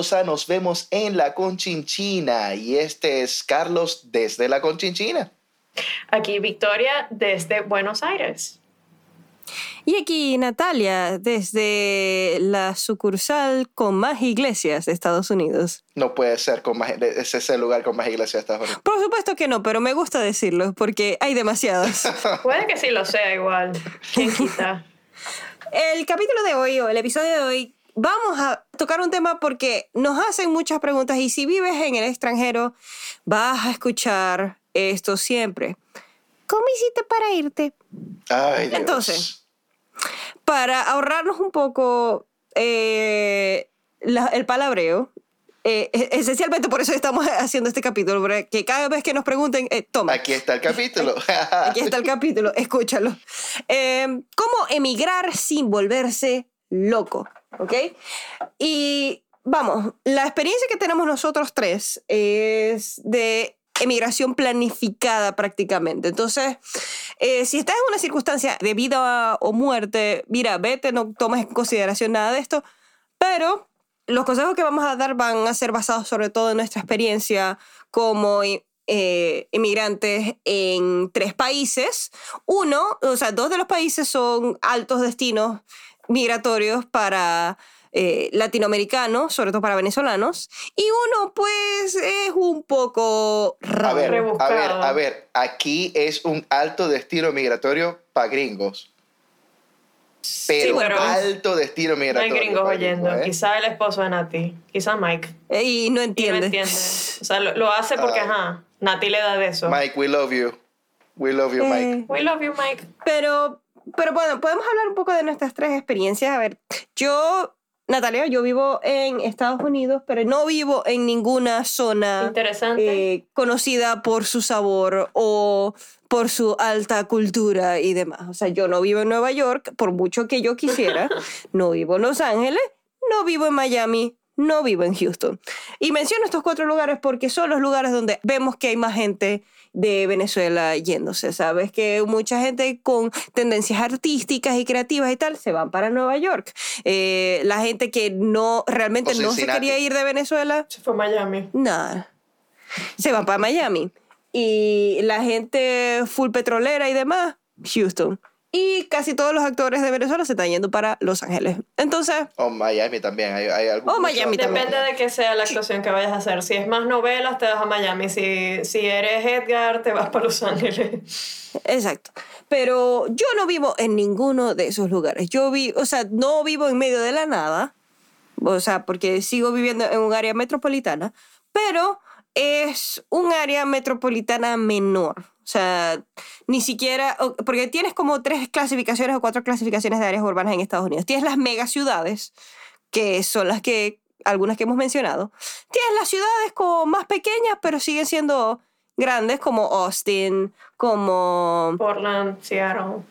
bienvenidos a Nos vemos en la Conchinchina. Y este es Carlos desde la Conchinchina. Aquí Victoria desde Buenos Aires. Y aquí Natalia, desde la sucursal con más iglesias de Estados Unidos. No puede ser con más, ese es el lugar con más iglesias de Estados Unidos. Por supuesto que no, pero me gusta decirlo porque hay demasiadas. Puede que sí lo sea igual. ¿Quién quita? el capítulo de hoy o el episodio de hoy vamos a tocar un tema porque nos hacen muchas preguntas y si vives en el extranjero vas a escuchar esto siempre. ¿Cómo hiciste para irte? Ay, Dios. Entonces, para ahorrarnos un poco eh, la- el palabreo, eh, esencialmente por eso estamos haciendo este capítulo, porque cada vez que nos pregunten, eh, toma, Aquí está el capítulo. aquí está el capítulo, escúchalo. Eh, ¿Cómo emigrar sin volverse loco? ¿Ok? Y vamos, la experiencia que tenemos nosotros tres es de emigración planificada prácticamente. Entonces, eh, si estás en una circunstancia de vida o muerte, mira, vete, no tomes en consideración nada de esto, pero los consejos que vamos a dar van a ser basados sobre todo en nuestra experiencia como eh, inmigrantes en tres países. Uno, o sea, dos de los países son altos destinos migratorios para eh, latinoamericanos, sobre todo para venezolanos, y uno pues es un poco A ver, a ver, a ver. Aquí es un alto destino migratorio para gringos. Pero bueno, pues, alto destino No hay migratorio. gringos oyendo. ¿eh? Quizá el esposo de Nati. Quizá Mike. Y no Y no entiende. entiende. O sea, lo, lo hace porque, Ah. ajá, Nati le da de eso. Mike, we love you. We love you, Mike. Eh, We love you, Mike. Pero, pero bueno, podemos hablar un poco de nuestras tres experiencias. A ver, yo, Natalia, yo vivo en Estados Unidos, pero no vivo en ninguna zona Interesante. eh, conocida por su sabor o por su alta cultura y demás. O sea, yo no vivo en Nueva York, por mucho que yo quisiera. no vivo en Los Ángeles, no vivo en Miami, no vivo en Houston. Y menciono estos cuatro lugares porque son los lugares donde vemos que hay más gente de Venezuela yéndose, ¿sabes? Que mucha gente con tendencias artísticas y creativas y tal se van para Nueva York. Eh, la gente que no realmente no se quería ir de Venezuela, Se fue a Miami. nada. Se van para Miami. Y la gente full petrolera y demás, Houston. Y casi todos los actores de Venezuela se están yendo para Los Ángeles. Entonces, O Oh, Miami también. Hay, hay algún- O Miami también. Depende de qué sea la actuación que vayas a hacer. Si es más novelas, te vas a Miami. Si, si eres Edgar, te vas para Los Ángeles. exacto. Pero yo no vivo en ninguno de esos lugares. Yo vi, o sea, no vivo en medio de la nada. O sea, porque sigo viviendo en un área metropolitana. Pero es un área metropolitana menor. O sea, ni siquiera, porque tienes como tres clasificaciones o cuatro clasificaciones de áreas urbanas en Estados Unidos. Tienes las megaciudades, que son las que, algunas que hemos mencionado. Tienes las ciudades como más pequeñas, pero siguen siendo grandes, como Austin, como Portland, Seattle.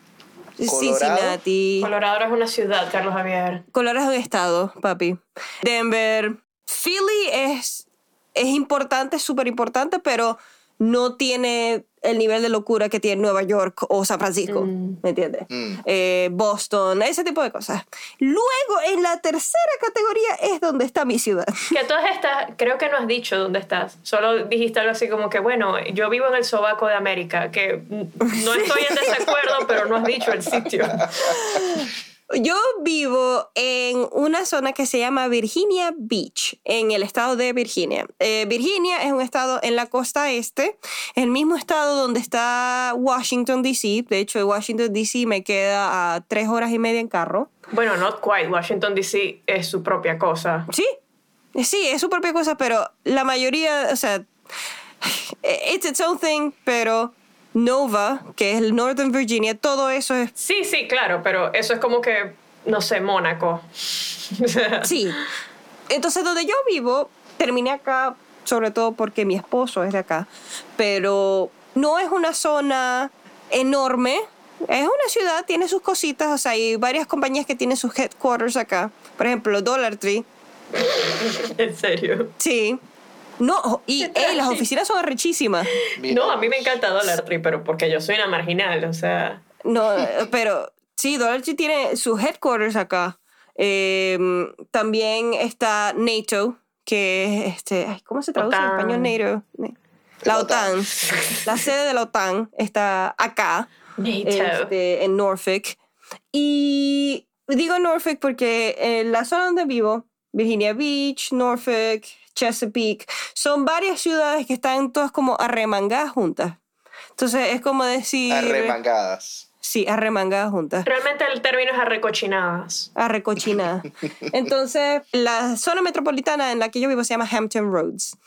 Colorado. Cincinnati. Colorado es una ciudad, Carlos Javier. Colorado es un estado, papi. Denver. Philly es, es importante, es súper importante, pero no tiene el nivel de locura que tiene Nueva York o San Francisco. Mm. ¿Me entiendes? Mm. Eh, Boston, ese tipo de cosas. Luego, en la tercera categoría es donde está mi ciudad. Que todas estas, creo que no has dicho dónde estás. Solo dijiste algo así como que, bueno, yo vivo en el sobaco de América, que no estoy en desacuerdo, pero no has dicho el sitio. Yo vivo en una zona que se llama Virginia Beach, en el estado de Virginia. Eh, Virginia es un estado en la costa este, el mismo estado donde está Washington, D.C. De hecho, Washington, D.C. me queda a tres horas y media en carro. Bueno, not quite. Washington, D.C. es su propia cosa. Sí, sí, es su propia cosa, pero la mayoría, o sea, it's its own thing, pero Nova, que es el Northern Virginia, todo eso es Sí, sí, claro, pero eso es como que, no sé, Mónaco. Sí. Entonces, donde yo vivo, terminé acá, sobre todo porque mi esposo es de acá, pero no es una zona enorme. Es una ciudad, tiene sus cositas, o sea, hay varias compañías que tienen sus headquarters acá. Por ejemplo, Dollar Tree. en serio. Sí. No, y ey, las oficinas son arrechísimas. No, a mí me encanta Dollar Tree, pero porque yo soy una marginal, o sea. No, eh, pero sí, Dollar Tree tiene sus headquarters acá. Eh, también está NATO, que es, este, ay, ¿cómo se traduce en OTAN. español negro? La La OTAN. OTAN. La sede de la OTAN está acá, NATO. este, en Norfolk. Y digo Norfolk porque en la zona donde vivo, Virginia Beach, Norfolk, Chesapeake, son varias ciudades que están todas como arremangadas juntas. Entonces es como decir... Arremangadas. Sí, arremangadas juntas. Realmente el término es arrecochinadas. Arrecochinadas. Entonces, la zona metropolitana en la que yo vivo se llama Hampton Roads.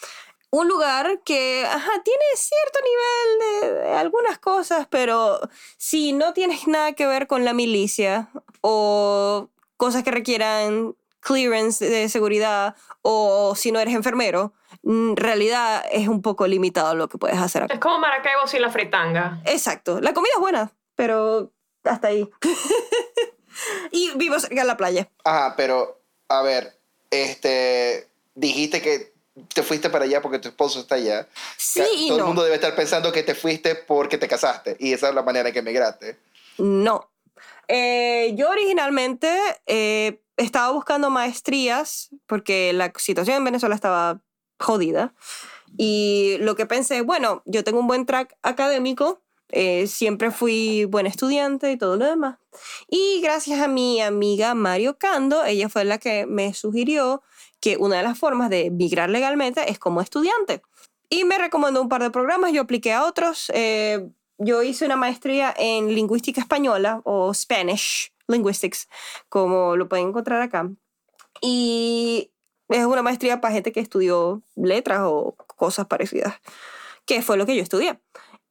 Un lugar que ajá, tiene cierto nivel de, de algunas cosas, pero si no tienes nada que ver con la milicia o cosas que requieran clearance de seguridad o si no eres enfermero, en realidad es un poco limitado lo que puedes hacer acá. Es como Maracaibo sin la fritanga. Exacto. La comida es buena, pero hasta ahí. y vivo cerca de la playa. Ajá, pero, a ver, este, dijiste que te fuiste para allá porque tu esposo está allá. Sí y Todo el no. mundo debe estar pensando que te fuiste porque te casaste. Y esa es la manera en que emigraste. No. Eh, yo originalmente eh, estaba buscando maestrías porque la situación en Venezuela estaba jodida. Y lo que pensé, bueno, yo tengo un buen track académico, eh, siempre fui buen estudiante y todo lo demás. Y gracias a mi amiga Mario Cando, ella fue la que me sugirió que una de las formas de migrar legalmente es como estudiante. Y me recomendó un par de programas, yo apliqué a otros. eh, yo hice una maestría en lingüística española o Spanish Linguistics, como lo pueden encontrar acá. Y es una maestría para gente que estudió letras o cosas parecidas, que fue lo que yo estudié.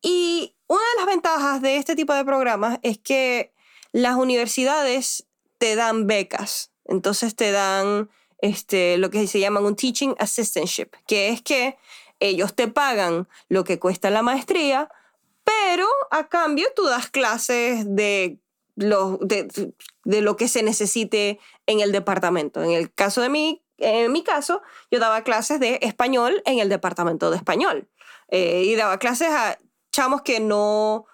Y una de las ventajas de este tipo de programas es que las universidades te dan becas, entonces te dan este, lo que se llama un teaching assistantship, que es que ellos te pagan lo que cuesta la maestría, pero a cambio tú das clases de lo, de, de lo que se necesite en el departamento. En el caso de mí, en mi caso, yo daba clases de español en el departamento de español. Eh, y daba clases a chamos que no,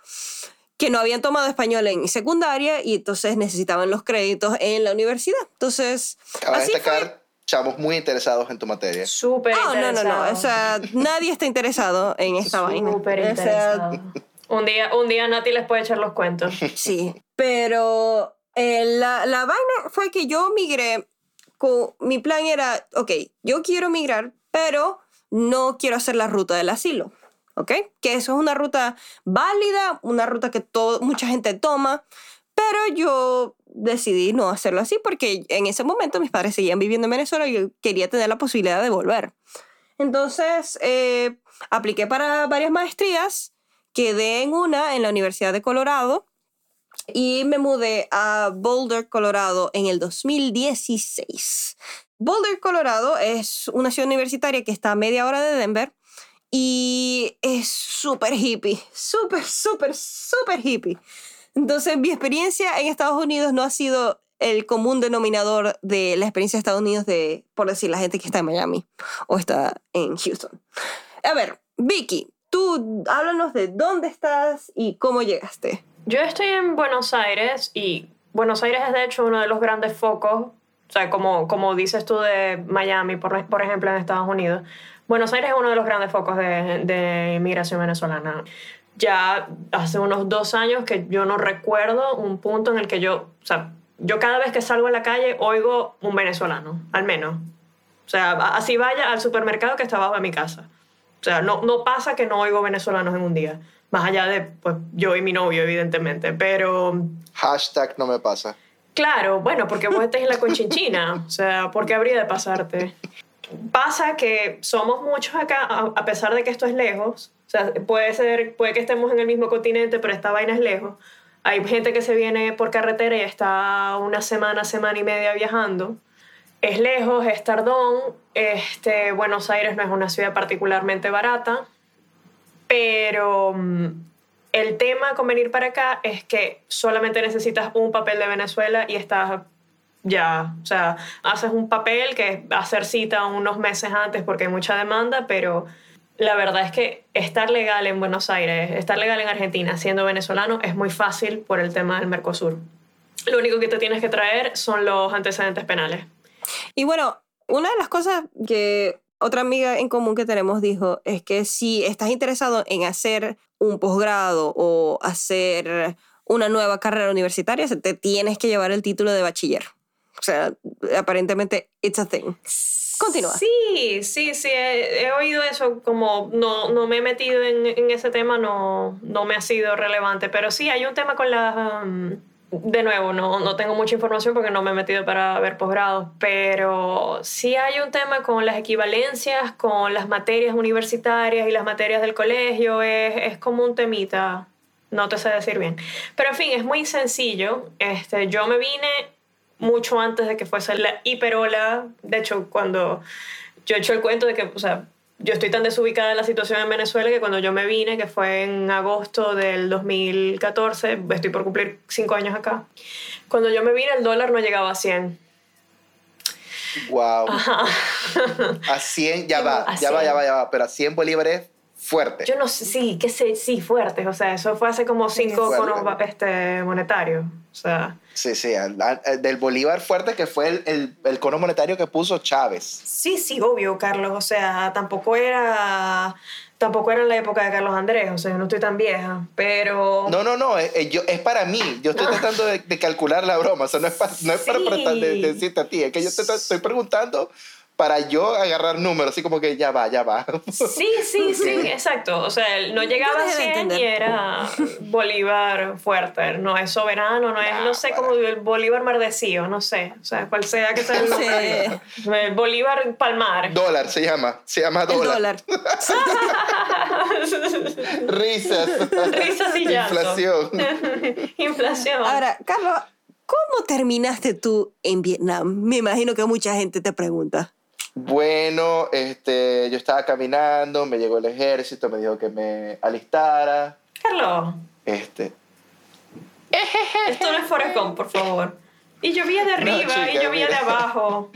que no habían tomado español en secundaria y entonces necesitaban los créditos en la universidad. Entonces, Cabe así destacar, fue. chamos muy interesados en tu materia. Súper Oh, no, no, no. interesado. O sea, nadie está interesado en esta vaina. Súper O sea, interesado. Un día, un día Nati les puede echar los cuentos. Sí, pero eh, la, la vaina fue que yo migré, con, mi plan era, ok, yo quiero migrar, pero no quiero hacer la ruta del asilo, ¿ok? Que eso es una ruta válida, una ruta que todo, mucha gente toma, pero yo decidí no hacerlo así porque en ese momento mis padres seguían viviendo en Venezuela y yo quería tener la posibilidad de volver. Entonces, eh, apliqué para varias maestrías, quedé en una en la Universidad de Colorado y me mudé a Boulder, Colorado en el 2016. Boulder, Colorado es una ciudad universitaria que está a media hora de Denver y es súper hippie, súper, súper, súper hippie. Entonces mi experiencia en Estados Unidos no ha sido el común denominador de la experiencia de Estados Unidos de, por decir, la gente que está en Miami o está en Houston. A ver, Vicky, tú háblanos de dónde estás y cómo llegaste. Yo estoy en Buenos Aires y Buenos Aires es de hecho uno de los grandes focos, o sea, como, como dices tú de Miami, por, por ejemplo, en Estados Unidos. Buenos Aires es uno de los grandes focos de, de inmigración venezolana. Ya hace unos dos años que yo no recuerdo un punto en el que yo, o sea, yo cada vez que salgo a la calle oigo un venezolano, al menos. O sea, así vaya al supermercado que está abajo de mi casa. O sea, no, no pasa que no oigo venezolanos en un día. Más allá de pues, yo y mi novio, evidentemente. Pero, Hashtag no me pasa. claro, bueno, porque vos estás en la conchinchina. O sea, ¿por qué habría de pasarte? Pasa que somos muchos acá, a, pesar de que esto es lejos. O sea, puede ser, puede que estemos en el mismo continente, pero esta vaina es lejos. Hay gente que se viene por carretera y está una semana, semana y media viajando. Es lejos, es tardón. Este, Buenos Aires no es una ciudad particularmente barata. Pero mm, el tema con venir para acá es que solamente necesitas un papel de Venezuela y estás ya. O sea, haces un papel que hacer cita unos meses antes porque hay mucha demanda, pero la verdad es que estar legal en Buenos Aires, estar legal en Argentina siendo venezolano es muy fácil por el tema del Mercosur. Lo único que te tienes que traer son los antecedentes penales. Y bueno, Una de las cosas que otra amiga en común que tenemos dijo es que si estás interesado en hacer un posgrado o hacer una nueva carrera universitaria, te tienes que llevar el título de bachiller. O sea, aparentemente it's a thing. Continúa. Sí, sí, sí, he, he oído eso, como no, no me he metido en, en, ese tema, no, no me ha sido relevante, pero sí, hay un tema con las... Um, de nuevo, no, no tengo mucha información porque no me he metido para ver posgrados, pero sí hay un tema con las equivalencias, con las materias universitarias y las materias del colegio, es, es como un temita, no te sé decir bien. Pero en fin, es muy sencillo. Este, yo me vine mucho antes de que fuese la hiperola. De hecho, cuando yo he hecho el cuento de que, o sea, yo estoy tan desubicada en la situación en Venezuela que cuando yo me vine, que fue en agosto del 2014, estoy por cumplir cinco años acá, cuando yo me vine el dólar no llegaba a 100. Wow. A 100, ya va, ya va, ya va, ya va, pero a 100 bolívares fuerte. Yo no sé, sí, qué sé, sí, fuertes. O sea, eso fue hace como cinco conos este, monetarios. O sea. Sí, sí, del Bolívar fuerte que fue el, el, el, cono monetario que puso Chávez. Sí, sí, obvio, Carlos. O sea, tampoco era. Tampoco era en la época de Carlos Andrés, o sea, yo no estoy tan vieja, pero... No, no, no, es, yo, es para mí. Yo estoy tratando de, de, calcular la broma, o sea, no es, para, no es sí. para de, decirte a ti, es que yo te estoy preguntando para yo agarrar números, así como que ya va, ya va. Sí, sí, sí, exacto. O sea, no llegaba a 100 y era Bolívar fuerte. No es soberano, no es, no sé, como el Bolívar mardecío, no sé. O sea, cual sea que sea el nombre. Sí. Bolívar Palmar. Dólar se llama, se llama dólar. El dólar. Risas. Risas y llanto. Inflación. Inflación. Ahora, Carlos, ¿cómo terminaste tú en Vietnam? Me imagino que mucha gente te pregunta. Bueno, este, yo estaba caminando, me llegó el ejército, me dijo que me alistara. Carlos. Este. Esto no es Forrest Gump, por favor. Y llovía de arriba no, chica, y llovía mira. de abajo.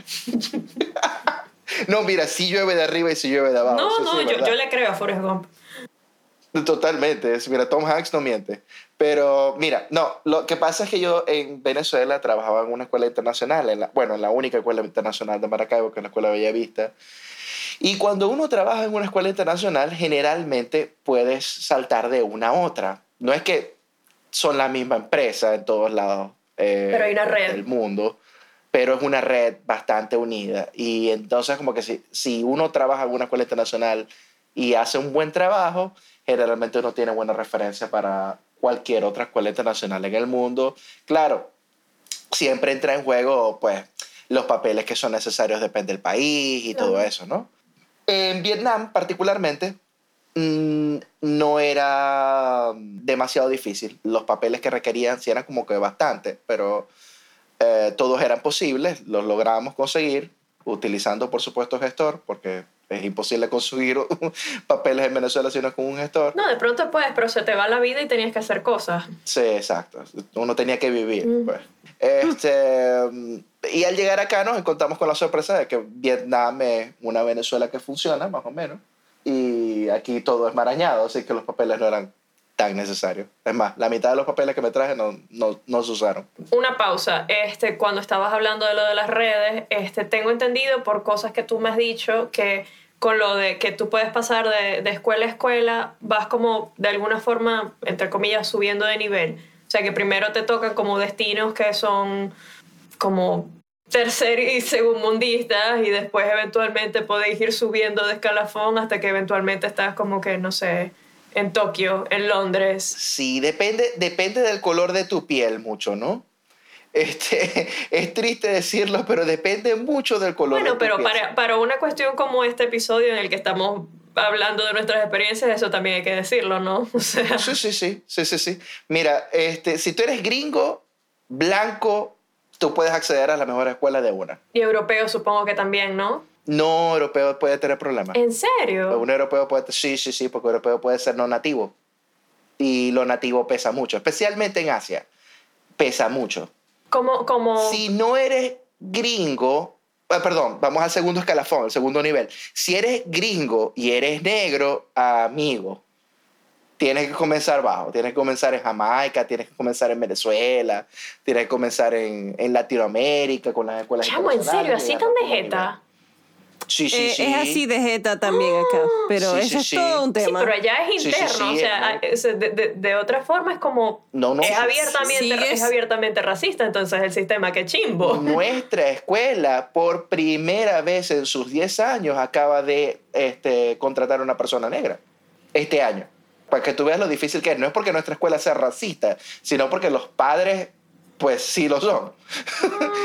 no, mira, sí llueve de arriba y sí llueve de abajo. No, no, sí, yo, yo, le creo a Forrest Gump. Totalmente. Mira, Tom Hanks no miente. Pero mira, no, lo que pasa es que yo en Venezuela trabajaba en una escuela internacional, en la, bueno, en la única escuela internacional de Maracaibo, que es la Escuela Bellavista. Y cuando uno trabaja en una escuela internacional, generalmente puedes saltar de una a otra. No es que son la misma empresa en todos lados eh, pero hay una red. del mundo, pero es una red bastante unida. Y entonces como que si, si uno trabaja en una escuela internacional y hace un buen trabajo, generalmente uno tiene buena referencia para cualquier otra escuela internacional en el mundo. Claro, siempre entra en juego, pues, los papeles que son necesarios depende del país y todo eso, ¿no? En Vietnam, particularmente, mmm, no era demasiado difícil. Los papeles que requerían sí eran como que bastante, pero eh, todos eran posibles, los logramos conseguir utilizando, por supuesto, gestor, porque es imposible conseguir papeles en Venezuela si no es con un gestor. No, de pronto puedes, pero se te va la vida y tenías que hacer cosas. Sí, exacto. Uno tenía que vivir. Mm. Pues. Este, y al llegar acá nos encontramos con la sorpresa de que Vietnam es una Venezuela que funciona, más o menos. Y aquí todo es marañado, así que los papeles no eran tan necesarios. Es más, la mitad de los papeles que me traje no, no, no se usaron. Una pausa. Este, cuando estabas hablando de lo de las redes, este, tengo entendido por cosas que tú me has dicho que con lo de que tú puedes pasar de, de, escuela a escuela, vas como de alguna forma, entre comillas, subiendo de nivel. O sea, que primero te tocan como destinos que son como tercer y segundistas y después eventualmente podéis ir subiendo de escalafón hasta que eventualmente estás como que, no sé, en Tokio, en Londres. Sí, depende, depende del color de tu piel mucho, ¿no? Este, es triste decirlo, pero depende mucho del color. Bueno, de pero para, para una cuestión como este episodio en el que estamos hablando de nuestras experiencias, eso también hay que decirlo, ¿no? O sea... Sí, sí, sí, sí, sí, sí. Mira, este, si tú eres gringo, blanco, tú puedes acceder a la mejor escuela de una. Y europeo supongo que también, ¿no? No, europeo puede tener problemas. ¿En serio? Un europeo puede, sí, sí, sí, porque europeo puede ser no nativo. Y lo nativo pesa mucho, especialmente en Asia. Pesa mucho. Como, como... Si no eres gringo, eh, perdón, vamos al segundo escalafón, al segundo nivel. Si eres gringo y eres negro, amigo, tienes que comenzar bajo. Tienes que comenzar en Jamaica, tienes que comenzar en Venezuela, tienes que comenzar en, en Latinoamérica con las escuelas Chamo, ¿en serio? ¿Así tan de jeta? Sí, sí, Eh, sí. Es así de jeta también acá, pero Sí, eso sí, es sí. todo un Sí, tema. pero allá es Sí, sí, interno, sí, o sea, es- de, de- de otra forma es como No, no. es abiertamente es abiertamente racista, entonces el sistema que chimbo. Nuestra escuela, por primera vez en sus 10 años, acaba de este, contratar a una persona negra. Este año. Para que tú veas lo difícil que es. No es porque nuestra escuela sea racista, sino porque los padres, pues sí lo son.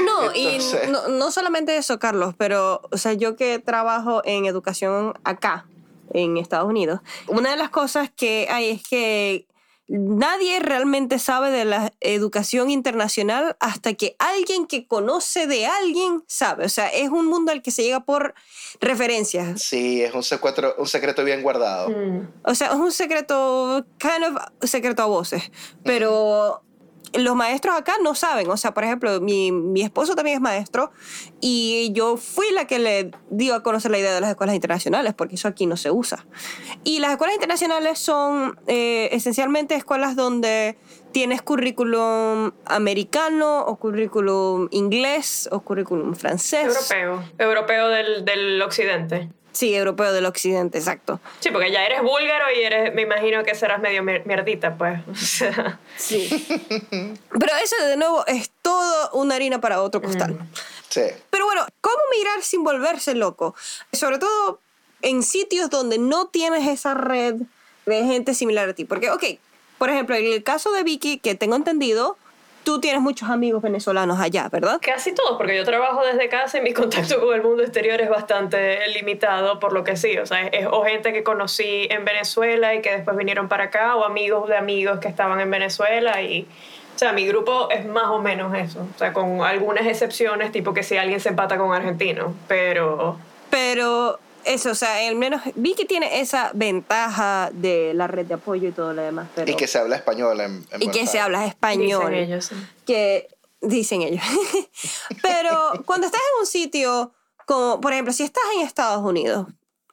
No, y Entonces- no, no solamente eso, Carlos, pero, o sea, yo que trabajo en educación acá, en Estados Unidos, una de las cosas que hay es que nadie realmente sabe de la educación internacional hasta que alguien que conoce de alguien sabe. O sea, es un mundo al que se llega por referencias. Sí, es un secreto, un secreto bien guardado. Mm. O sea, es un secreto, kind of secreto a voces, pero los maestros acá no saben. O sea, por ejemplo, mi, mi esposo también es maestro y yo fui la que le dio a conocer la idea de las escuelas internacionales, porque eso aquí no se usa. Y las escuelas internacionales son eh, esencialmente escuelas donde tienes currículum americano o currículum inglés o currículum francés. Europeo, europeo del, del occidente. Sí, europeo del occidente, exacto. Sí, porque ya eres búlgaro y eres, me imagino que serás medio mier- mierdita, pues. Sí. Pero eso de nuevo es todo una harina para otro costal. Sí. Pero bueno, ¿cómo mirar sin volverse loco? Sobre todo en sitios donde no tienes esa red de gente similar a ti. Porque, ok, por ejemplo, en el caso de Vicky, que tengo entendido, tú tienes muchos amigos venezolanos allá, ¿verdad? casi todos, porque yo trabajo desde casa y mi contacto con el mundo exterior es bastante limitado, por lo que sí, o sea, es o gente que conocí en Venezuela y que después vinieron para acá, o amigos de amigos que estaban en Venezuela y... O sea, mi grupo es más o menos eso, o sea, con algunas excepciones, tipo que si alguien se empata con argentino, pero Pero eso, o sea, al menos Vicky tiene esa ventaja de la red de apoyo y todo lo demás. Pero, Y que se habla español en, en y que se habla español. dicen ellos. sí. que dicen ellos. Pero cuando estás en un sitio como, por ejemplo, si estás en Estados Unidos,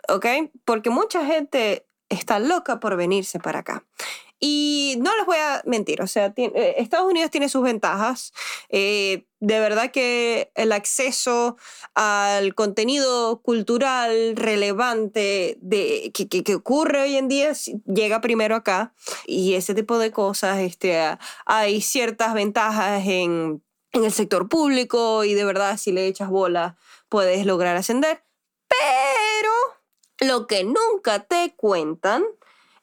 ¿ok? Porque mucha gente está loca por venirse para acá. Y no les voy a mentir, o sea, eh, Estados Unidos tiene sus ventajas. Eh, de verdad que el acceso al contenido cultural relevante de, que, ocurre hoy en día llega primero acá. Y ese tipo de cosas, este, hay ciertas ventajas en, en el sector público y de verdad si le echas bola puedes lograr ascender. Pero lo que nunca te cuentan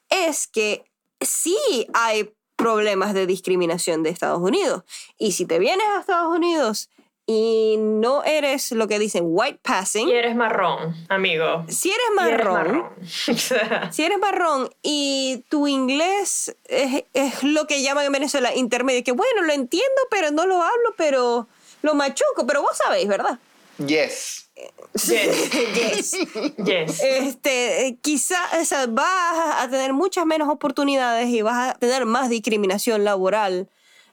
es que sí hay problemas de discriminación de Estados Unidos. Y si te vienes a Estados Unidos y no eres lo que dicen white passing, Y eres marrón, amigo. si eres Y eres marrón, si eres marrón y tu inglés es, es lo que llaman en Venezuela intermedio, que bueno, lo entiendo, pero no lo hablo, pero lo machuco, pero vos sabéis, ¿verdad? Yes. Yes. yes. yes. Este, quizá o sea, vas a tener muchas menos oportunidades y vas a tener más discriminación laboral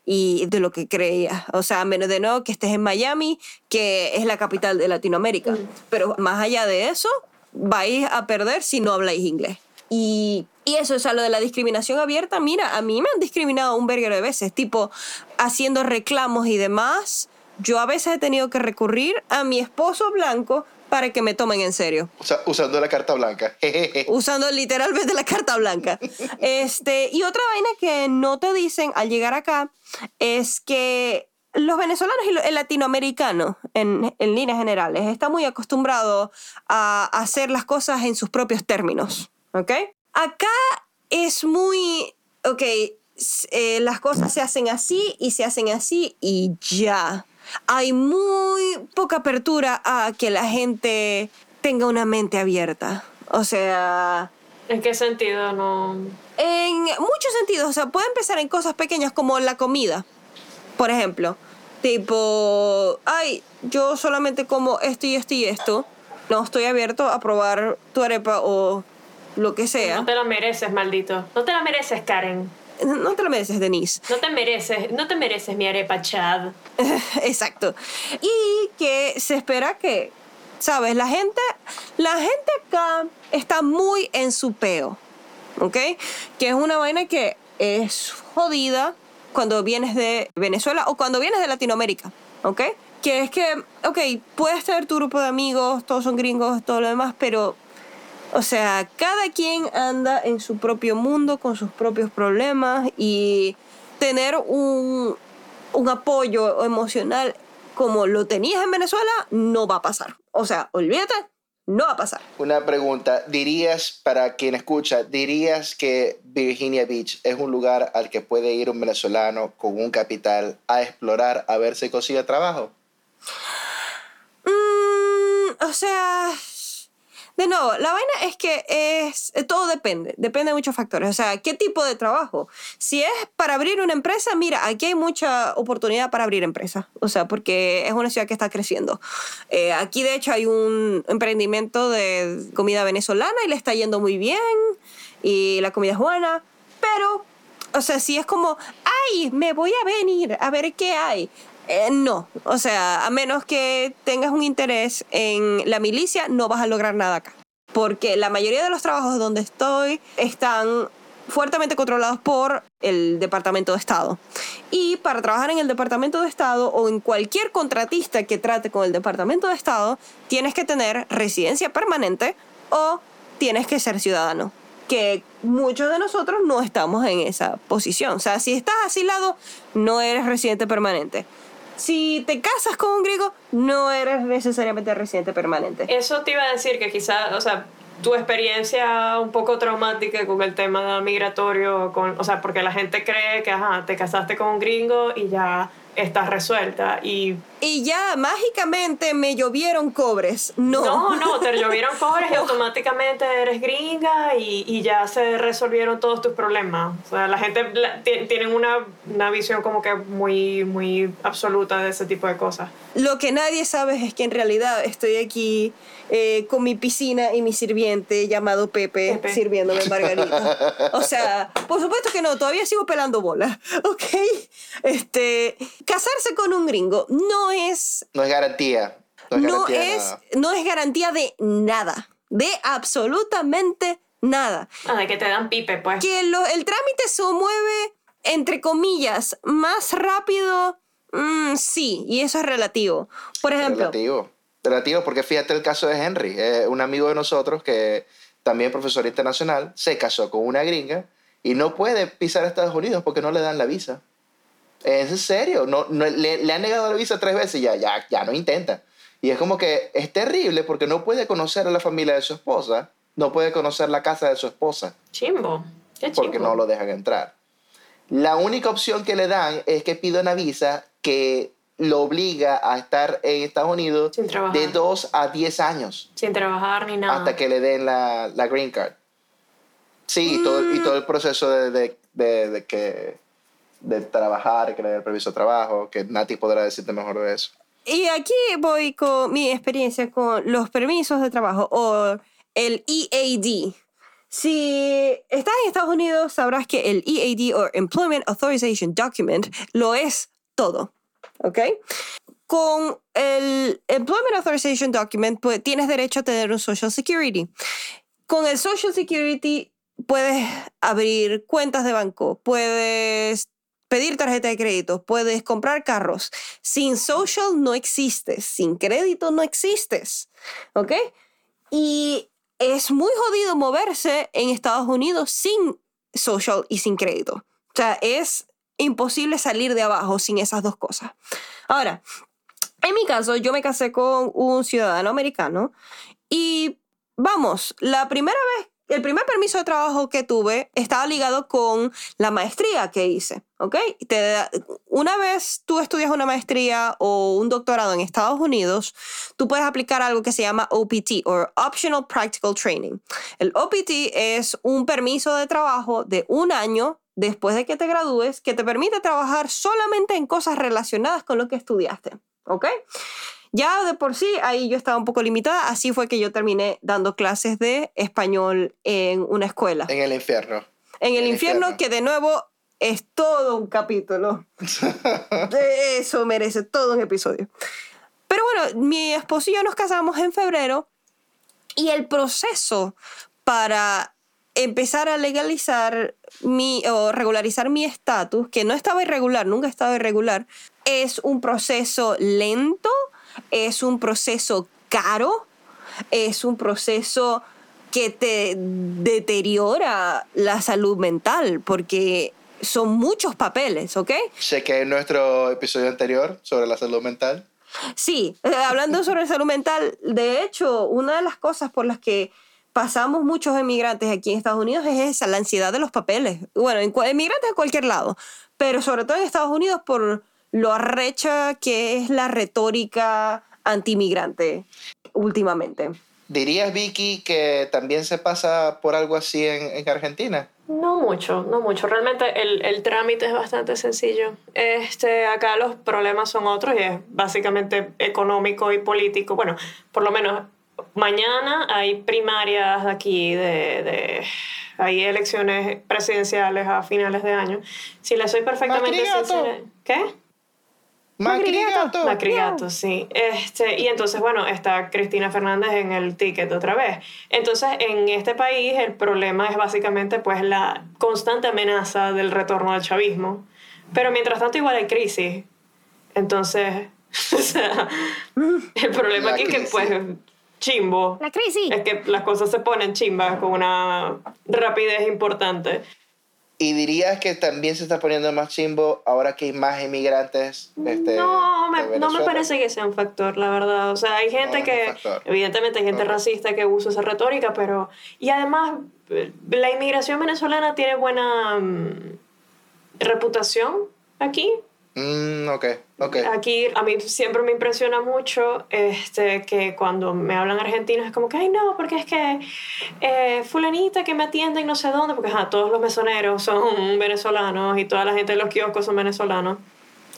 y de lo que creías. O sea, a menos de nuevo que estés en Miami, que es la capital de Latinoamérica. Pero más allá de eso, vais a perder si no habláis inglés. Y, y eso, o sea, lo de la discriminación abierta, mira, a mí me han discriminado un verguero de veces, tipo haciendo reclamos y demás. Yo a veces he tenido que recurrir a mi esposo blanco para que me tomen en serio Usa- usando la carta blanca. Usando literalmente la carta blanca. Este, y otra vaina que no te dicen al llegar acá es que los venezolanos y el latinoamericano, en, en líneas generales, están muy acostumbrados a hacer las cosas en sus propios términos. ¿Ok? Acá es muy. Ok, eh, las cosas se hacen así y se hacen así y ya. Hay muy poca apertura a que la gente tenga una mente abierta. O sea, ¿En qué sentido no? en muchos sentidos, o sea, puede empezar en cosas pequeñas como la comida, por ejemplo. Tipo, ay, yo solamente como esto y esto y esto. No estoy abierto a probar tu arepa o lo que sea. No te la mereces, maldito. No te la mereces, Karen. No te lo mereces, Denise. No te mereces, no te mereces mi arepa, Chad. Exacto. Y que se espera que, ¿sabes? La gente, la gente acá está muy en su peo, ¿ok? Que es una vaina que es jodida cuando vienes de Venezuela o cuando vienes de Latinoamérica, ¿ok? que es que, ok, puedes tener tu grupo de amigos, todos son gringos, todo lo demás, pero, o sea, cada quien anda en su propio mundo con sus propios problemas y tener un, un apoyo emocional como lo tenías en Venezuela no va a pasar. O sea, olvídate, no va a pasar. Una pregunta, dirías, para quien escucha, dirías que Virginia Beach es un lugar al que puede ir un venezolano con un capital a explorar a ver si consigue trabajo? Mm, o sea, de nuevo, la vaina es que es todo depende, depende de muchos factores. O sea, ¿qué tipo de trabajo? Si es para abrir una empresa, mira, aquí hay mucha oportunidad para abrir empresas. O sea, porque es una ciudad que está creciendo. Eh, aquí, de hecho, hay un emprendimiento de comida venezolana y le está yendo muy bien y la comida es buena. Pero, o sea, si es como, ay, me voy a venir a ver qué hay. Eh, no, o sea, a menos que tengas un interés en la milicia, no vas a lograr nada acá. Porque la mayoría de los trabajos donde estoy están fuertemente controlados por el Departamento de Estado. Y para trabajar en el Departamento de Estado o en cualquier contratista que trate con el Departamento de Estado, tienes que tener residencia permanente o tienes que ser ciudadano. Que muchos de nosotros no estamos en esa posición. O sea, si estás asilado, no eres residente permanente si te casas con un griego, no eres necesariamente residente permanente. Eso te iba a decir que quizás, o sea, tu experiencia un poco traumática con el tema migratorio, con, o sea, porque la gente cree que, ajá, te casaste con un gringo y ya estás resuelta y... Y ya mágicamente me llovieron cobres. No. No, no, te llovieron cobres y automáticamente eres gringa y, y, ya se resolvieron todos tus problemas. O sea, la gente tiene una, una visión como que muy, muy absoluta de ese tipo de cosas. Lo que nadie sabe es que en realidad estoy aquí eh, con mi piscina y mi sirviente llamado Pepe, Pepe. sirviéndome margarita. O sea, por supuesto que no, todavía sigo pelando bola, ¿ok? Este, casarse con un gringo no es... No es garantía. No es, no garantía, es, de no es garantía de nada, de absolutamente nada. Ah, de que te dan pipe, pues. Que lo, el trámite se mueve, entre comillas, más rápido, mm, sí, y eso es relativo. Por ejemplo... Relativo relativo, porque fíjate el caso de Henry, eh, un amigo de nosotros que también profesor internacional, se casó con una gringa y no puede pisar a Estados Unidos porque no le dan la visa. Es en serio, no, no le, le, han negado la visa tres veces y ya, ya, ya no intenta. Y es como que es terrible porque no puede conocer a la familia de su esposa, no puede conocer la casa de su esposa. Chimbo. Qué chimbo. Porque no lo dejan entrar. La única opción que le dan es que pida una visa que lo obliga a estar en Estados Unidos de 2 a 10 años. Sin trabajar ni nada. Hasta que le den la, la green card. Sí, y, todo, y todo el proceso de, de, de, de, que, de trabajar, que le el permiso de trabajo, que Nati podrá decirte mejor de eso. Y aquí voy con mi experiencia con los permisos de trabajo o el EAD. Si estás en Estados Unidos, sabrás que el EAD o Employment Authorization Document lo es todo. ¿ok? Con el Employment Authorization Document pues, tienes derecho a tener un Social Security. Con el Social Security puedes abrir cuentas de banco, puedes pedir tarjeta de crédito, puedes comprar carros. Sin social no existes, sin crédito no existes, ¿ok? Y es muy jodido moverse en Estados Unidos sin social y sin crédito. O sea, es imposible salir de abajo sin esas dos cosas. Ahora, en mi caso, yo me casé con un ciudadano americano y vamos, la primera vez, el primer permiso de trabajo que tuve estaba ligado con la maestría que hice, ¿ok? Una vez tú estudias una maestría o un doctorado en Estados Unidos, tú puedes aplicar algo que se llama OPT o Optional Practical Training. El OPT es un permiso de trabajo de un año después de que te gradúes que te permite trabajar solamente en cosas relacionadas con lo que estudiaste. ¿Ok? Ya de por sí ahí yo estaba un poco limitada, así fue que yo terminé dando clases de español en una escuela. En el infierno. En el, infierno, infierno, que de nuevo es todo un capítulo. Eso merece todo un episodio. Pero bueno, mi esposo y yo nos casamos en febrero y el proceso para empezar a legalizar mi o regularizar mi estatus, que no estaba irregular, nunca estaba irregular, es un proceso lento, es un proceso caro, es un proceso que te deteriora la salud mental, porque son muchos papeles, ¿ok? En nuestro episodio anterior sobre la salud mental. Sí, eh, hablando sobre salud mental, de hecho, una de las cosas por las que pasamos muchos emigrantes aquí en Estados Unidos es esa, la ansiedad de los papeles. Bueno, en, emigrantes de cualquier lado, pero sobre todo en Estados Unidos por lo arrecha que es la retórica antimigrante últimamente. ¿Dirías, Vicky, que también se pasa por algo así en, en Argentina? No mucho, no mucho. Realmente el, el, trámite es bastante sencillo. Este, acá los problemas son otros y es básicamente económico y político. Bueno, por lo menos mañana hay primarias aquí de, de hay elecciones presidenciales a finales de año. Si le soy perfectamente sincera, ¿qué? Macrigato. Macrigato, sí. Este, y entonces, bueno, está Cristina Fernández en el ticket otra vez. Entonces, en este país el problema es básicamente pues la constante amenaza del retorno al chavismo. Pero mientras tanto igual hay crisis. Entonces, o sea, el problema aquí es que pues chimbo. La crisis. Es que las cosas se ponen chimbas con una rapidez importante. ¿Y dirías que también se está poniendo más chimbo ahora que hay más inmigrantes? Este, no, me, no me parece que sea un factor, la verdad. O sea, hay gente que, evidentemente hay gente racista que usa esa retórica, pero... Y además, la inmigración venezolana tiene buena mm, reputación aquí. Mm, ok, Aquí a mí siempre me impresiona mucho este, que cuando me hablan argentinos es como que, ay no, porque es que eh, fulanita que me atiende en no sé dónde, porque todos los mesoneros son venezolanos y toda la gente de los kioscos son venezolanos.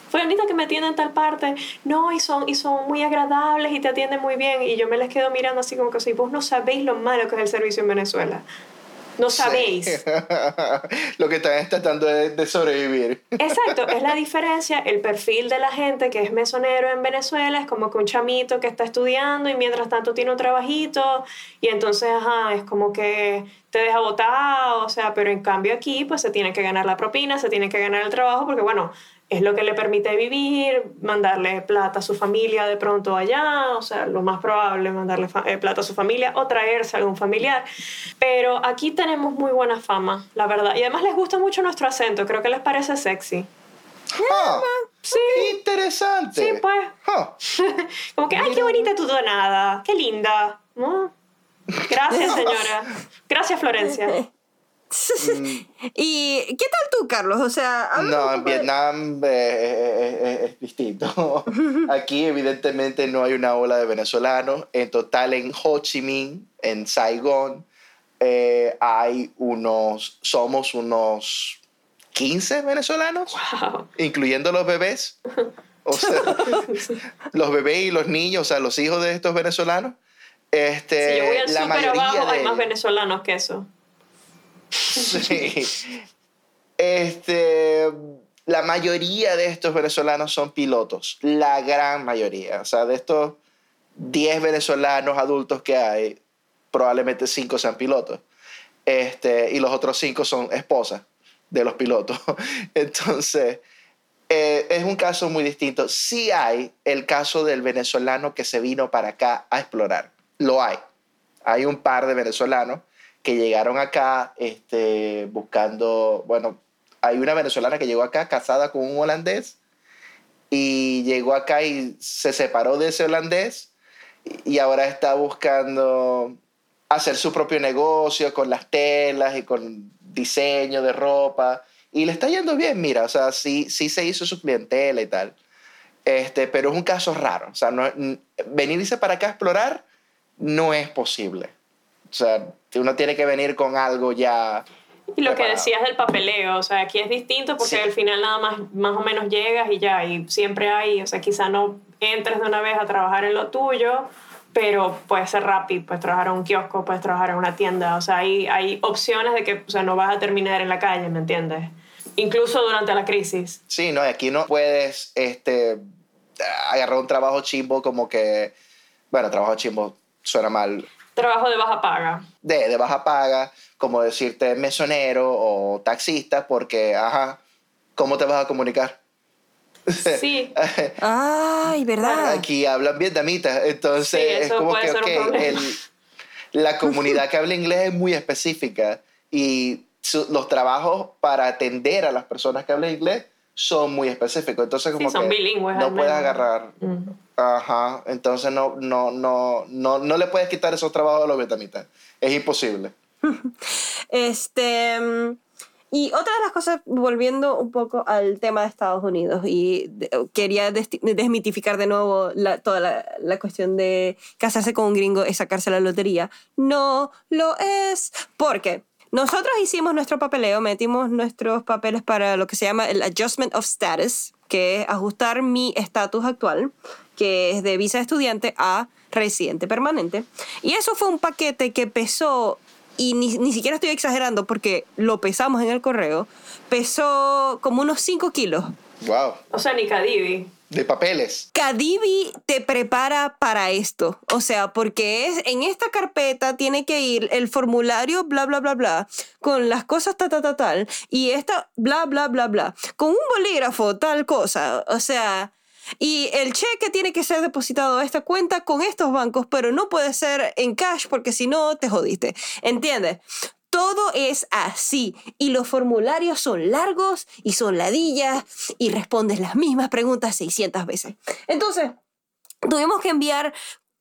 Fulanita que me atiende en tal parte, no, y son, y son muy agradables y te atienden muy bien. Y yo me les quedo mirando así como que, si vos no sabéis lo malo que es el servicio en Venezuela. No sabéis. Lo que están tratando de, de, sobrevivir. Exacto, es la diferencia. El perfil de la gente que es mesonero en Venezuela es como que un chamito que está estudiando y mientras tanto tiene un trabajito y entonces, ajá, es como que te deja botado, o sea, pero en cambio aquí pues se tiene que ganar la propina, se tiene que ganar el trabajo porque bueno, es lo que le permite vivir, mandarle plata a su familia de pronto allá, o sea, lo más probable mandarle eh, plata a su familia o traerse a algún familiar. Pero aquí tenemos muy buena fama, la verdad. Y además les gusta mucho nuestro acento, creo que les parece sexy. Ah, sí. Interesante. Sí, pues. Ah. Como que, ay, qué bonita tu tonada, qué linda. Gracias, señora. Gracias, Florencia. Mm. ¿Y qué tal tú, Carlos? O sea, no, en Vietnam eh, eh, eh, es, distinto. Aquí, evidentemente, no hay una ola de venezolanos. En total, en Ho Chi Minh, en Saigón, hay unos, somos unos 15 venezolanos, incluyendo los bebés. O sea, los bebés y los niños, o sea, los hijos de estos venezolanos. Este, si yo voy al la mayoría abajo, hay más venezolanos que eso. Sí. Este, la mayoría de estos venezolanos son pilotos, la gran mayoría. O sea, de estos 10 venezolanos adultos que hay, probablemente 5 sean pilotos. Este, y los otros 5 son esposas de los pilotos. Entonces, eh, es un caso muy distinto. Sí hay el caso del venezolano que se vino para acá a explorar. Lo hay. Hay un par de venezolanos que llegaron acá este, buscando, bueno, hay una venezolana que llegó acá casada con un holandés y llegó acá y se separó de ese holandés y ahora está buscando hacer su propio negocio con las telas y con diseño de ropa y le está yendo bien, mira, o sea, sí, sí se hizo su clientela y tal. Este, pero es un caso raro, o sea, no, venirse para acá a explorar no es posible. O sea, uno tiene que venir con algo ya. Y lo que decías del papeleo, o sea, aquí es distinto porque al final nada más, más o menos llegas y ya, y siempre hay, o sea, quizá no entres de una vez a trabajar en lo tuyo, pero puede ser rápido, puedes trabajar en un kiosco, puedes trabajar en una tienda, o sea, hay, hay opciones de que, o sea, no vas a terminar en la calle, ¿me entiendes? Incluso durante la crisis. Sí, no, aquí no puedes, este, agarrar un trabajo chimbo como que, bueno, trabajo chimbo suena mal, Trabajo de baja paga. De, de baja paga, como decirte mesonero o taxista, porque, ajá, ¿cómo te vas a comunicar? Sí. Ay, ¿verdad? Aquí hablan vietnamita, entonces Sí, es como que, ser un ok, problema. el- la comunidad que habla inglés es muy específica y su- los trabajos para atender a las personas que hablan inglés son muy específicos. Entonces, como Sí, son que bilingües. no puedes agarrar. Ajá, entonces no, no, no, no, no le puedes quitar esos trabajos a los vietnamitas. Es imposible. Este. mm, Y otra de las cosas, volviendo un poco al tema de Estados Unidos, y quería desmitificar de nuevo toda la, la cuestión de casarse con un gringo es sacarse la lotería. No lo es, porque nosotros hicimos nuestro papeleo, metimos nuestros papeles para lo que se llama el Adjustment of Status, que es ajustar mi estatus actual, que es de visa de estudiante a residente permanente. Y eso fue un paquete que pesó y ni, ni siquiera estoy exagerando porque lo pesamos en el correo, pesó como unos 5 kilos. Wow. O sea, ni Cadivi. De papeles. Cadivi te prepara para esto, o sea, porque es en esta carpeta tiene que ir el formulario bla bla bla bla con las cosas ta ta ta tal y esta bla bla bla bla con un bolígrafo tal cosa, o sea, y el cheque tiene que ser depositado a esta cuenta con estos bancos, pero no puede ser en cash porque si no te jodiste, ¿entiendes? Todo es así y los formularios son largos y son ladillas y respondes las mismas preguntas 600 veces. Entonces, tuvimos que enviar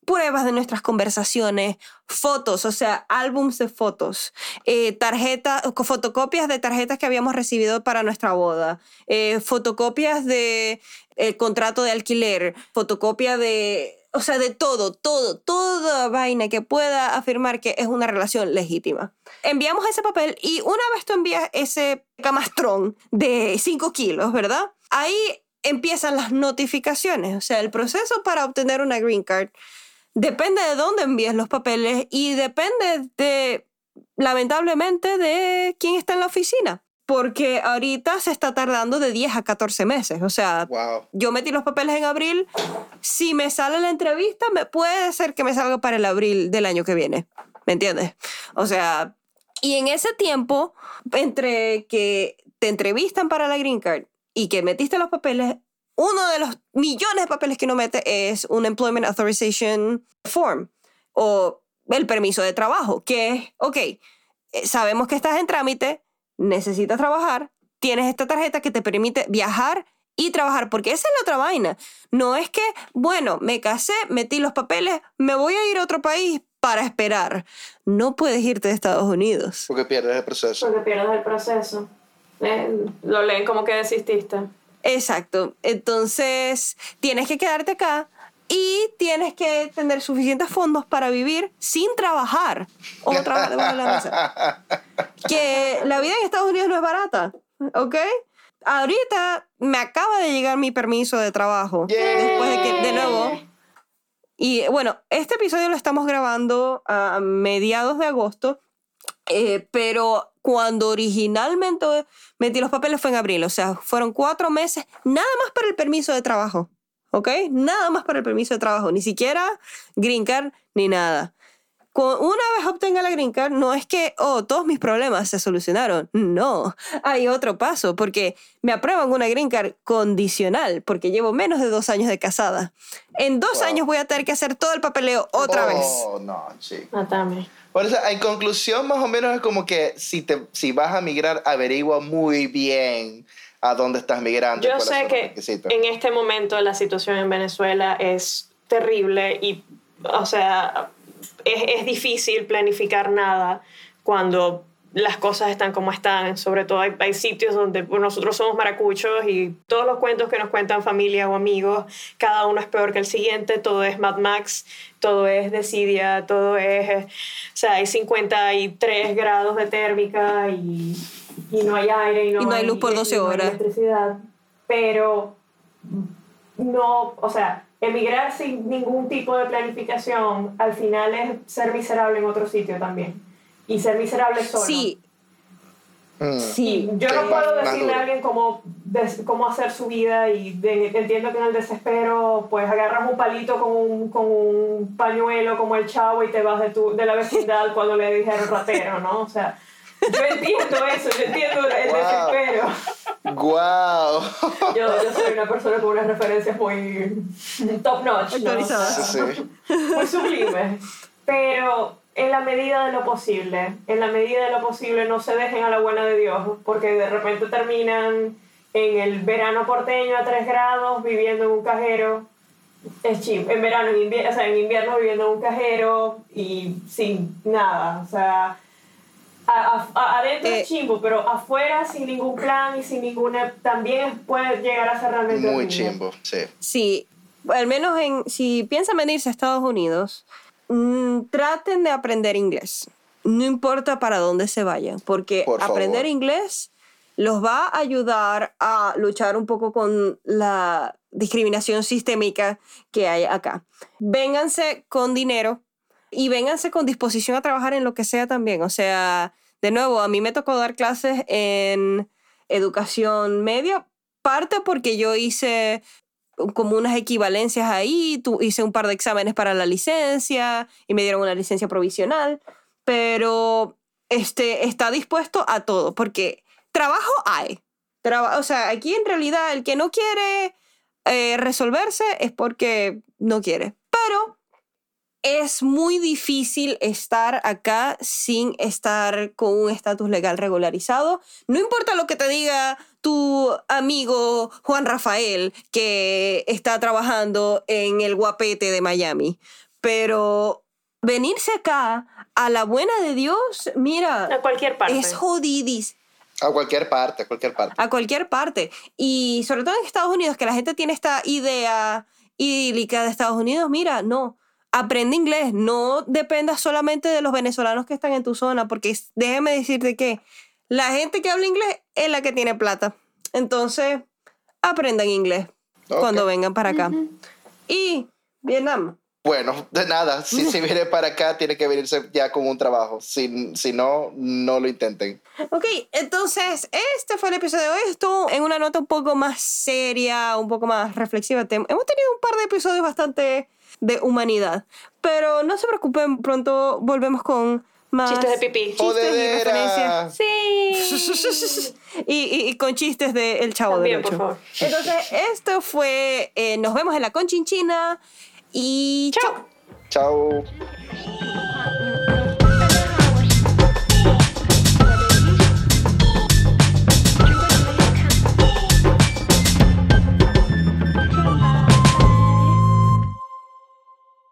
pruebas de nuestras conversaciones, fotos, o sea, álbums de fotos, eh, tarjetas, fotocopias de tarjetas que habíamos recibido para nuestra boda, eh, fotocopias de el contrato de alquiler, fotocopia de, o sea, de todo, todo, toda vaina que pueda afirmar que es una relación legítima. Enviamos ese papel y una vez tú envías ese camastrón de 5 kilos, ¿verdad? Ahí empiezan las notificaciones, o sea, el proceso para obtener una green card depende de dónde envíes los papeles y depende de, lamentablemente, de quién está en la oficina. Porque ahorita se está tardando de 10 a 14 meses. O sea, Wow. yo metí los papeles en abril. Si me sale la entrevista, me puede ser que me salga para el abril del año que viene. ¿Me entiendes? O sea, y en ese tiempo, entre que te entrevistan para la green card y que metiste los papeles, uno de los millones de papeles que uno mete es un Employment Authorization Form o el permiso de trabajo, que es, ok, eh, sabemos que estás en trámite, necesitas trabajar, tienes esta tarjeta que te permite viajar y trabajar, porque esa es la otra vaina. No es que, bueno, me casé, metí los papeles, me voy a ir a otro país para esperar. No puedes irte de Estados Unidos. Porque pierdes el proceso. Porque pierdes el proceso. Eh, lo leen como que desististe. Exacto. Entonces, tienes que quedarte acá y tienes que tener suficientes fondos para vivir sin trabajar o trabajar debajo de la mesa. Que la vida en Estados Unidos no es barata, ¿ok? Ahorita me acaba de llegar mi permiso de trabajo. Después de que, de nuevo, y bueno, este episodio lo estamos grabando a mediados de agosto, eh, pero cuando originalmente metí los papeles fue en abril, o sea, fueron cuatro meses, nada más para el permiso de trabajo, ¿ok? Nada más para el permiso de trabajo, ni siquiera green card ni nada. Cu- Una vez obtenga la green card, no es que, oh, todos mis problemas se solucionaron. No, hay otro paso, porque me aprueban una green card condicional, porque llevo menos de dos años de casada. En dos Wow. años voy a tener que hacer todo el papeleo otra vez. Oh, no, chico. Matame. Por eso, en conclusión, más o menos es como que si, te, si vas a migrar, averigua muy bien a dónde estás migrando. Yo sé que en este momento la situación en Venezuela es terrible y, o sea, es, es difícil planificar nada cuando las cosas están como están. Sobre todo hay, hay sitios donde pues, nosotros somos maracuchos y todos los cuentos que nos cuentan familia o amigos, cada uno es peor que el siguiente, todo es Mad Max, todo es desidia, todo es... eh, O sea, hay 53 grados de térmica y, y no hay aire y no, Y no hay luz por 12 y no hay horas. electricidad, pero no, o sea, emigrar sin ningún tipo de planificación al final es ser miserable en otro sitio también. Y ser miserable solo. Sí, Mm. sí. Yo no puedo decirle a alguien des- cómo hacer su vida y de- entiendo que en el desespero pues agarras un palito con un, con un pañuelo como el chavo y te vas de, tu, de la vecindad cuando le dijeron ratero, ¿no? O sea, yo entiendo eso, yo entiendo el Wow. desespero. ¡Guau! Yo, yo soy una persona con unas referencias muy top notch, ¿no? Actualizadas. Sí, sí. muy sublime. Pero en la medida de lo posible, en la medida de lo posible, no se dejen a la buena de Dios, porque de repente terminan en el verano porteño a 3 grados viviendo en un cajero. Es chim, en verano, en invierno, o sea, en invierno viviendo en un cajero y sin nada, o sea, a- a- a- adentro Eh, es chimbo, pero afuera sin ningún plan y sin ninguna, también puede llegar a ser realmente Muy chimbo, sí. Sí, al menos en, si piensan venirse a Estados Unidos, mm, traten de aprender inglés. No importa para dónde se vayan, porque Por aprender inglés los va a ayudar a luchar un poco con la discriminación sistémica que hay acá. Vénganse con dinero y vénganse con disposición a trabajar en lo que sea también. O sea, de nuevo, a mí me tocó dar clases en educación media, parte porque yo hice como unas equivalencias ahí, tu- hice un par de exámenes para la licencia y me dieron una licencia provisional, pero este, está dispuesto a todo, porque trabajo hay. Traba- o sea, aquí en realidad el que no quiere eh, resolverse es porque no quiere, pero es muy difícil estar acá sin estar con un estatus legal regularizado. No importa lo que te diga tu amigo Juan Rafael, que está trabajando en el guapete de Miami, pero venirse acá a la buena de Dios, mira, A cualquier parte. es jodidis A cualquier parte, a cualquier parte. a cualquier parte. Y sobre todo en Estados Unidos, que la gente tiene esta idea idílica de Estados Unidos, mira, no, aprende inglés, no dependas solamente de los venezolanos que están en tu zona, porque déjeme decirte que la gente que habla inglés es la que tiene plata. Entonces, aprendan inglés cuando vengan para acá. Y Vietnam. Bueno, de nada. Si se viene para acá, tiene que venirse ya con un trabajo. Si, si no, no lo intenten. Ok, entonces este fue el episodio de hoy. Estuvo en una nota un poco más seria, un poco más reflexiva. Hemos tenido un par de episodios bastante de humanidad. Pero no se preocupen, pronto volvemos con más Chistes de pipí. chistes y referencias. Sí. Y, y- y con chistes de El Chavo También, del por Ocho. favor. Entonces, esto fue eh, Nos vemos en la Conchinchina y Chao. Chao.